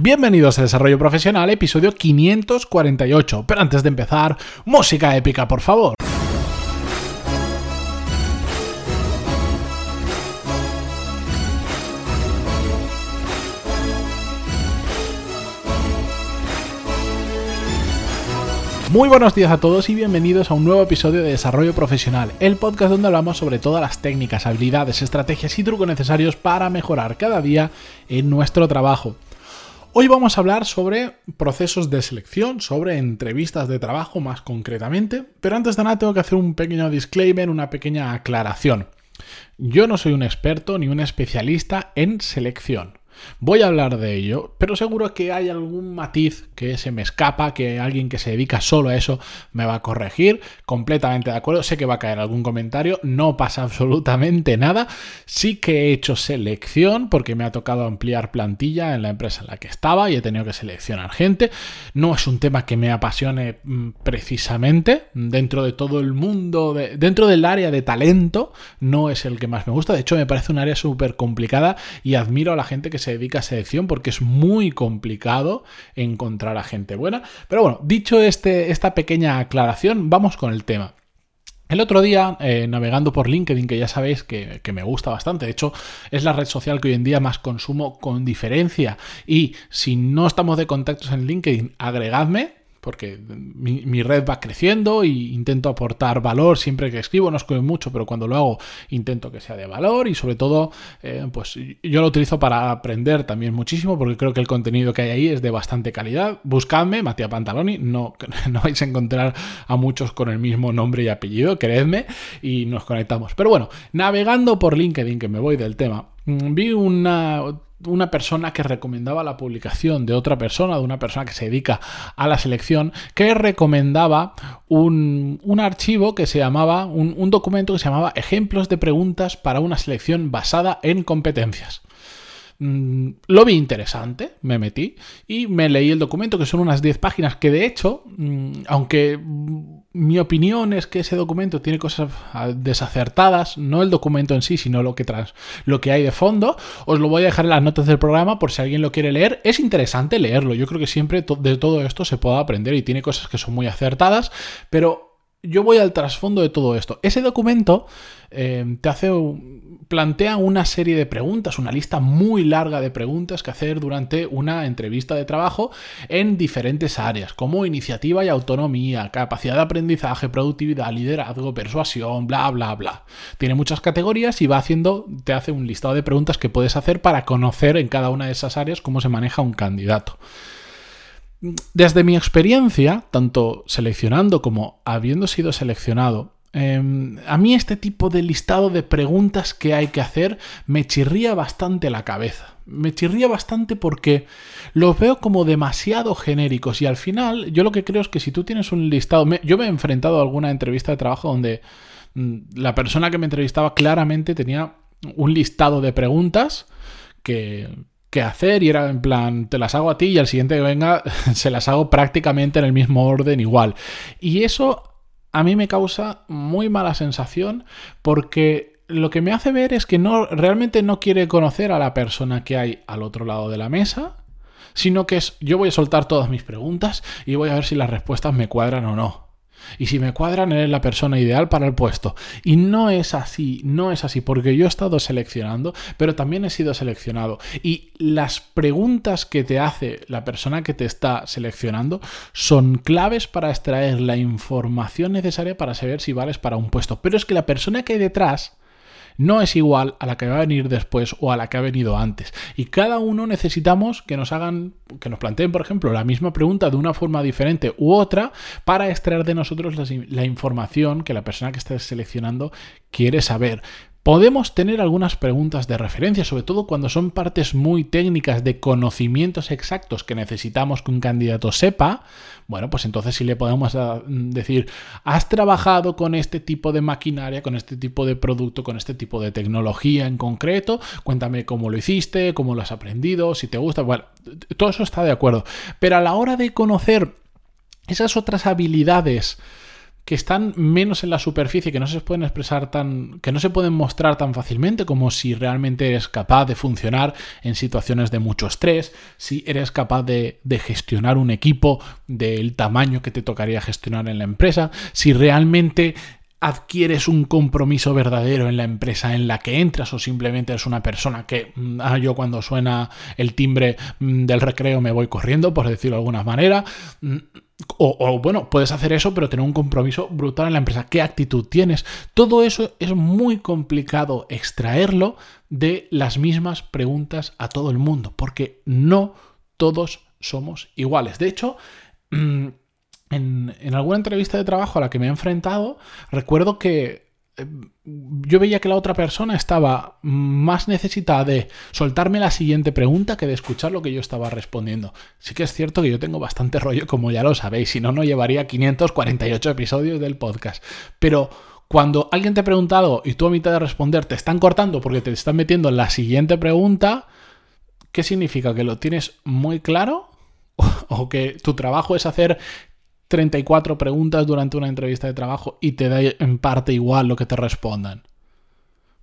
Bienvenidos a Desarrollo Profesional, episodio 548. Pero antes de empezar, música épica, por favor. Muy buenos días a todos y bienvenidos a un nuevo episodio de Desarrollo Profesional, el podcast donde hablamos sobre todas las técnicas, habilidades, estrategias y trucos necesarios para mejorar cada día en nuestro trabajo. Hoy vamos a hablar sobre procesos de selección, sobre entrevistas de trabajo más concretamente, pero antes de nada tengo que hacer un pequeño disclaimer, una pequeña aclaración. Yo no soy un experto ni un especialista en selección. Voy a hablar de ello, pero seguro que hay algún matiz que se me escapa, que alguien que se dedica solo a eso me va a corregir. Completamente de acuerdo, sé que va a caer algún comentario, no pasa absolutamente nada. Sí que he hecho selección porque me ha tocado ampliar plantilla en la empresa en la que estaba y he tenido que seleccionar gente. No es un tema que me apasione mm, precisamente dentro de todo el mundo, dentro del área de talento, no es el que más me gusta. De hecho, me parece un área súper complicada y admiro a la gente que se dedica a selección porque es muy complicado encontrar a gente buena. Pero bueno, dicho este, esta pequeña aclaración, vamos con el tema. El otro día, eh, navegando por LinkedIn, que ya sabéis que, me gusta bastante, de hecho es la red social que hoy en día más consumo con diferencia, y si no estamos de contactos en LinkedIn, agregadme, porque mi, red va creciendo e intento aportar valor siempre que escribo, no escribo mucho, pero cuando lo hago intento que sea de valor y sobre todo eh, pues yo lo utilizo para aprender también muchísimo porque creo que el contenido que hay ahí es de bastante calidad. Buscadme, Matías Pantaloni, no, no vais a encontrar a muchos con el mismo nombre y apellido, creedme, y nos conectamos. Pero bueno, navegando por LinkedIn, que me voy del tema, mm, vi una una persona que recomendaba la publicación de otra persona, de una persona que se dedica a la selección, que recomendaba un, archivo que se llamaba, un, un documento que se llamaba Ejemplos de preguntas para una selección basada en competencias. Mm, lo vi interesante, me metí y me leí el documento, que son unas 10 páginas, que de hecho, mm, aunque mi opinión es que ese documento tiene cosas ah, desacertadas, no el documento en sí, sino lo que, tras, lo que hay de fondo, os lo voy a dejar en las notas del programa por si alguien lo quiere leer. Es interesante leerlo, yo creo que siempre de todo esto se puede aprender y tiene cosas que son muy acertadas, pero yo voy al trasfondo de todo esto. Ese documento eh, te hace, plantea una serie de preguntas, una lista muy larga de preguntas que hacer durante una entrevista de trabajo en diferentes áreas, como iniciativa y autonomía, capacidad de aprendizaje, productividad, liderazgo, persuasión, bla, bla, bla. Tiene muchas categorías y va haciendo, te hace un listado de preguntas que puedes hacer para conocer en cada una de esas áreas cómo se maneja un candidato. Desde mi experiencia, tanto seleccionando como habiendo sido seleccionado, em, a mí este tipo de listado de preguntas que hay que hacer me chirría bastante la cabeza. Me chirría bastante porque los veo como demasiado genéricos y al final yo lo que creo es que si tú tienes un listado... yo me he enfrentado a alguna entrevista de trabajo donde mm, la persona que me entrevistaba claramente tenía un listado de preguntas que, qué hacer y era en plan, te las hago a ti y al siguiente que venga se las hago prácticamente en el mismo orden igual. Y eso a mí me causa muy mala sensación porque lo que me hace ver es que no realmente no quiere conocer a la persona que hay al otro lado de la mesa, sino que es yo voy a soltar todas mis preguntas y voy a ver si las respuestas me cuadran o no. Y si me cuadran, eres la persona ideal para el puesto. Y no es así, no es así, porque yo he estado seleccionando, pero también he sido seleccionado. Y las preguntas que te hace la persona que te está seleccionando son claves para extraer la información necesaria para saber si vales para un puesto. Pero es que la persona que hay detrás no es igual a la que va a venir después o a la que ha venido antes. Y cada uno necesitamos que nos hagan, que nos planteen, por ejemplo, la misma pregunta de una forma diferente u otra para extraer de nosotros la, información que la persona que está seleccionando quiere saber. Podemos tener algunas preguntas de referencia, sobre todo cuando son partes muy técnicas de conocimientos exactos que necesitamos que un candidato sepa. Bueno, pues entonces sí le podemos ah, decir, has trabajado con este tipo de maquinaria, con este tipo de producto, con este tipo de tecnología en concreto, cuéntame cómo lo hiciste, cómo lo has aprendido, si te gusta. Bueno, todo eso está de acuerdo. Pero a la hora de conocer esas otras habilidades, que están menos en la superficie, que no se pueden expresar tan, que no se pueden mostrar tan fácilmente como si realmente eres capaz de funcionar en situaciones de mucho estrés, si eres capaz de, gestionar un equipo del tamaño que te tocaría gestionar en la empresa, si realmente adquieres un compromiso verdadero en la empresa en la que entras o simplemente eres una persona que mm, ah, yo cuando suena el timbre mm, del recreo me voy corriendo, por decirlo de alguna manera. Mm, o, bueno, puedes hacer eso, pero tener un compromiso brutal en la empresa. ¿Qué actitud tienes? Todo eso es muy complicado extraerlo de las mismas preguntas a todo el mundo, porque no todos somos iguales. De hecho, en, alguna entrevista de trabajo a la que me he enfrentado, recuerdo que yo veía que la otra persona estaba más necesitada de soltarme la siguiente pregunta que de escuchar lo que yo estaba respondiendo. Sí que es cierto que yo tengo bastante rollo, como ya lo sabéis, si no, no llevaría 548 episodios del podcast. Pero cuando alguien te ha preguntado y tú a mitad de responder te están cortando porque te están metiendo en la siguiente pregunta, ¿qué significa? ¿Que lo tienes muy claro? ¿O que tu trabajo es hacer 34 preguntas durante una entrevista de trabajo y te da en parte igual lo que te respondan.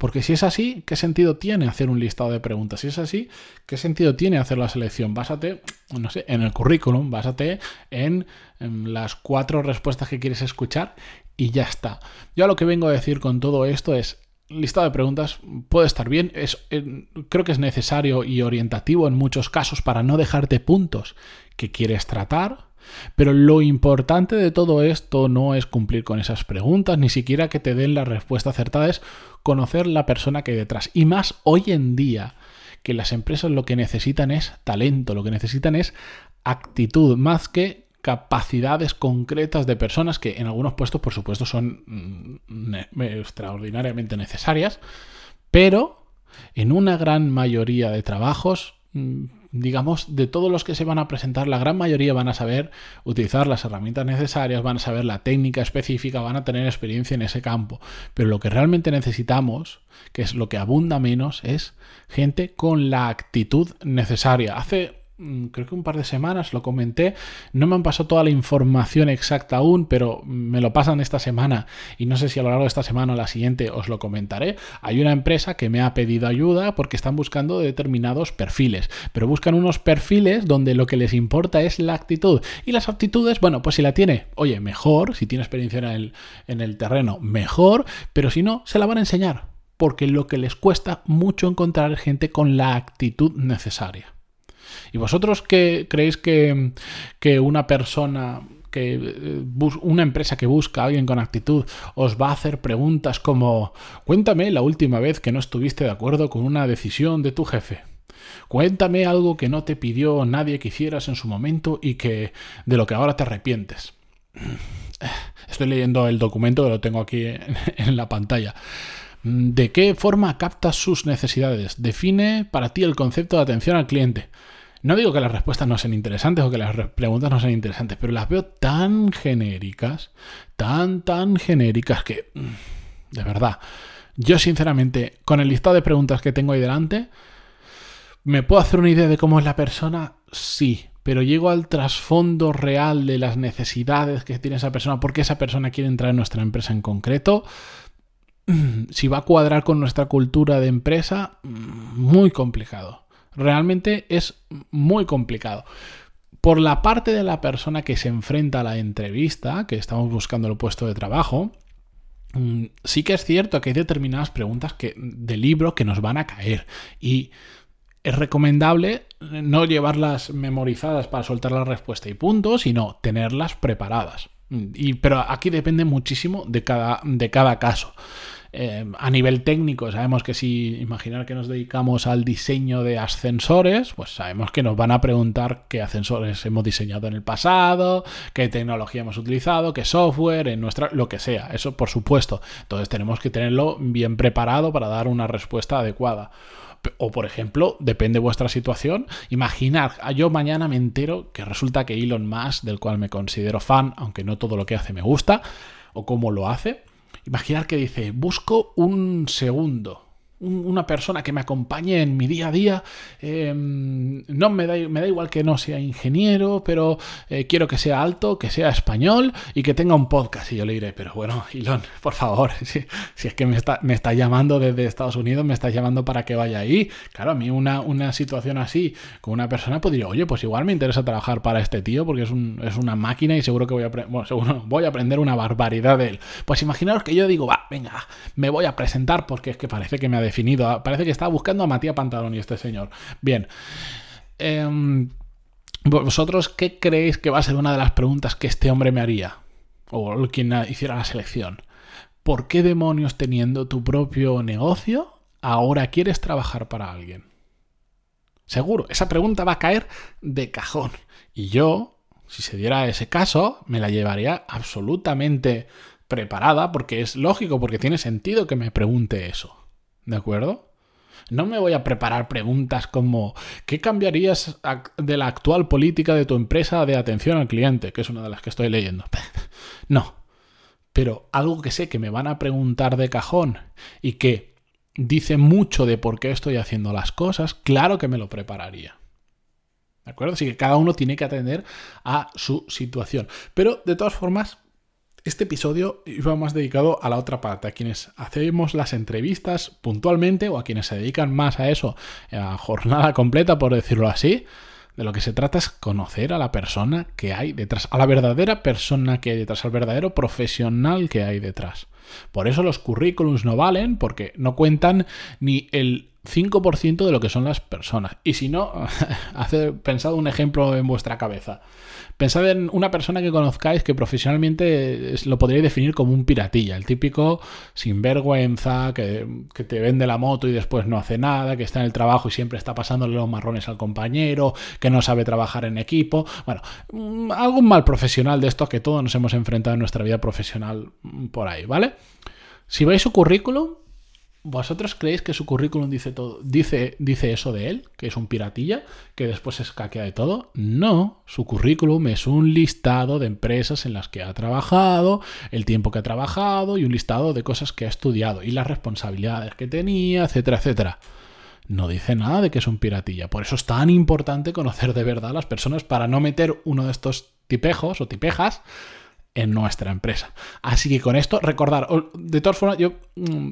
Porque si es así, ¿qué sentido tiene hacer un listado de preguntas? Si es así, ¿qué sentido tiene hacer la selección? Básate, no sé, en el currículum, básate en, las cuatro respuestas que quieres escuchar y ya está. Yo lo que vengo a decir con todo esto es, listado de preguntas puede estar bien, es, eh, creo que es necesario y orientativo en muchos casos para no dejarte puntos que quieres tratar, pero lo importante de todo esto no es cumplir con esas preguntas, ni siquiera que te den la respuesta acertada, es conocer la persona que hay detrás. Y más hoy en día, que las empresas lo que necesitan es talento, lo que necesitan es actitud, más que capacidades concretas de personas que en algunos puestos, por supuesto, son mm, extraordinariamente necesarias, pero en una gran mayoría de trabajos mm, digamos, de todos los que se van a presentar, la gran mayoría van a saber utilizar las herramientas necesarias, van a saber la técnica específica, van a tener experiencia en ese campo. Pero lo que realmente necesitamos, que es lo que abunda menos, es gente con la actitud necesaria. Hace creo que un par de semanas lo comenté, no me han pasado toda la información exacta aún, pero me lo pasan esta semana. Y no sé si a lo largo de esta semana o la siguiente os lo comentaré. Hay una empresa que me ha pedido ayuda porque están buscando determinados perfiles, pero buscan unos perfiles donde lo que les importa es la actitud. Y las aptitudes, bueno, pues si la tiene, oye, mejor, si tiene experiencia en el, en el terreno, mejor, pero si no, se la van a enseñar. Porque lo que les cuesta mucho encontrar gente con la actitud necesaria. ¿Y vosotros qué creéis que, una persona que eh, una empresa que busca a alguien con actitud os va a hacer preguntas como cuéntame la última vez que no estuviste de acuerdo con una decisión de tu jefe. Cuéntame algo que no te pidió nadie que hicieras en su momento y que de lo que ahora te arrepientes. Estoy leyendo el documento que lo tengo aquí en la pantalla. ¿De qué forma captas sus necesidades? Define para ti el concepto de atención al cliente. No digo que las respuestas no sean interesantes o que las preguntas no sean interesantes, pero las veo tan genéricas, tan, tan genéricas que, mm, de verdad, yo sinceramente, con el listado de preguntas que tengo ahí delante, ¿me puedo hacer una idea de cómo es la persona? Sí, pero llego al trasfondo real de las necesidades que tiene esa persona, por qué esa persona quiere entrar en nuestra empresa en concreto, mm, si va a cuadrar con nuestra cultura de empresa, mm, muy complicado. Realmente es muy complicado. Por la parte de la persona que se enfrenta a la entrevista, que estamos buscando el puesto de trabajo, mm, sí que es cierto que hay determinadas preguntas que, de libro que nos van a caer. Y es recomendable no llevarlas memorizadas para soltar la respuesta y punto, sino tenerlas preparadas. Y, pero aquí depende muchísimo de cada, de cada caso. Eh, a nivel técnico, sabemos que si imaginar que nos dedicamos al diseño de ascensores, pues sabemos que nos van a preguntar qué ascensores hemos diseñado en el pasado, qué tecnología hemos utilizado, qué software, en nuestra, lo que sea. Eso por supuesto. Entonces tenemos que tenerlo bien preparado para dar una respuesta adecuada. O, por ejemplo, depende de vuestra situación, imaginar, ah, yo mañana me entero que resulta que Elon Musk, del cual me considero fan, aunque no todo lo que hace me gusta, o cómo lo hace, Imaginar que dice, busco un segundo. Una persona que me acompañe en mi día a día. Em, no me da, me da igual que no sea ingeniero, pero eh, quiero que sea alto, que sea español y que tenga un podcast. Y yo le diré, pero bueno, Ilon, por favor, si, es que me está, me está llamando desde Estados Unidos, me está llamando para que vaya ahí. Claro, a mí una, una situación así con una persona podría, oye, pues igual me interesa trabajar para este tío porque es, un, es una máquina y seguro que voy a, bueno, seguro voy a aprender una barbaridad de él. Pues imaginaos que yo digo, va, venga, me voy a presentar porque es que parece que me ha definido, parece que estaba buscando a Matías Pantalón y este señor. Bien. Em, ¿Vosotros qué creéis que va a ser una de las preguntas que este hombre me haría? O quien hiciera la selección. ¿Por qué demonios teniendo tu propio negocio ahora quieres trabajar para alguien? Seguro, esa pregunta va a caer de cajón. Y yo, si se diera ese caso, me la llevaría absolutamente preparada porque es lógico, porque tiene sentido que me pregunte eso. ¿De acuerdo? No me voy a preparar preguntas como ¿qué cambiarías de la actual política de tu empresa de atención al cliente? Que es una de las que estoy leyendo. no. Pero algo que sé que me van a preguntar de cajón y que dice mucho de por qué estoy haciendo las cosas, claro que me lo prepararía. ¿De acuerdo? Así que cada uno tiene que atender a su situación. Pero de todas formas, este episodio iba más dedicado a la otra parte, a quienes hacemos las entrevistas puntualmente o a quienes se dedican más a eso, a jornada completa, por decirlo así. De lo que se trata es conocer a la persona que hay detrás, a la verdadera persona que hay detrás, al verdadero profesional que hay detrás. Por eso los currículums no valen, porque no cuentan ni el 5% de lo que son las personas. Y si no, hace, pensado un ejemplo en vuestra cabeza. Pensad en una persona que conozcáis que profesionalmente lo podríais definir como un piratilla, el típico sinvergüenza que, que te vende la moto y después no hace nada, que está en el trabajo y siempre está pasándole los marrones al compañero, que no sabe trabajar en equipo. Bueno, mm, algún mal profesional de estos que todos nos hemos enfrentado en nuestra vida profesional por ahí, ¿vale? Si veis su currículum, ¿Vosotros creéis que su currículum dice todo, dice, dice eso de él, que es un piratilla, que después se escaquea de todo? No, su currículum es un listado de empresas en las que ha trabajado, el tiempo que ha trabajado y un listado de cosas que ha estudiado y las responsabilidades que tenía, etcétera, etcétera. No dice nada de que es un piratilla. Por eso es tan importante conocer de verdad a las personas para no meter uno de estos tipejos o tipejas en nuestra empresa. Así que con esto, recordar, de todas formas, yo mm,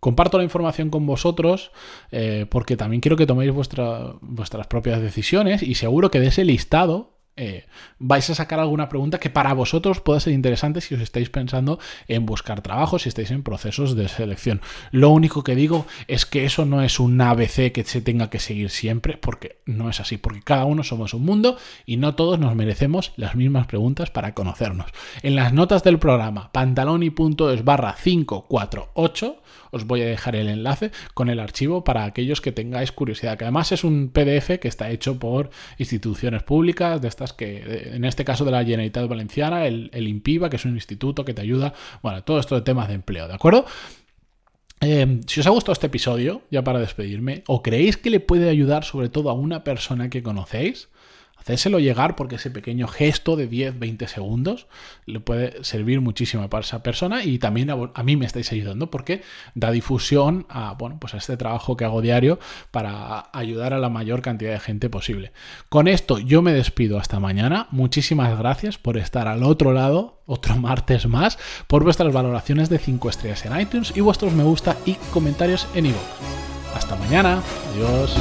Comparto la información con vosotros eh, porque también quiero que toméis vuestras propias decisiones y seguro que de ese listado eh, vais a sacar alguna pregunta que para vosotros pueda ser interesante si os estáis pensando en buscar trabajo, si estáis en procesos de selección. Lo único que digo es que eso no es un ABC que se tenga que seguir siempre, porque no es así, porque cada uno somos un mundo y no todos nos merecemos las mismas preguntas para conocernos. En las notas del programa pantaloni.es barra 548 os voy a dejar el enlace con el archivo para aquellos que tengáis curiosidad, que además es un PDF que está hecho por instituciones públicas, de estas que, en este caso de la Generalitat Valenciana, el, el INPIVA, que es un instituto que te ayuda, bueno, todo esto de temas de empleo, ¿de acuerdo? Eh, si os ha gustado este episodio, ya para despedirme, o creéis que le puede ayudar sobre todo a una persona que conocéis, hacérselo llegar porque ese pequeño gesto de 10-20 segundos le puede servir muchísimo para esa persona y también a, mí me estáis ayudando porque da difusión a, bueno, pues a este trabajo que hago diario para ayudar a la mayor cantidad de gente posible. Con esto yo me despido hasta mañana. Muchísimas gracias por estar al otro lado, otro martes más, por vuestras valoraciones de 5 estrellas en iTunes y vuestros me gusta y comentarios en iVoox. Hasta mañana. Adiós.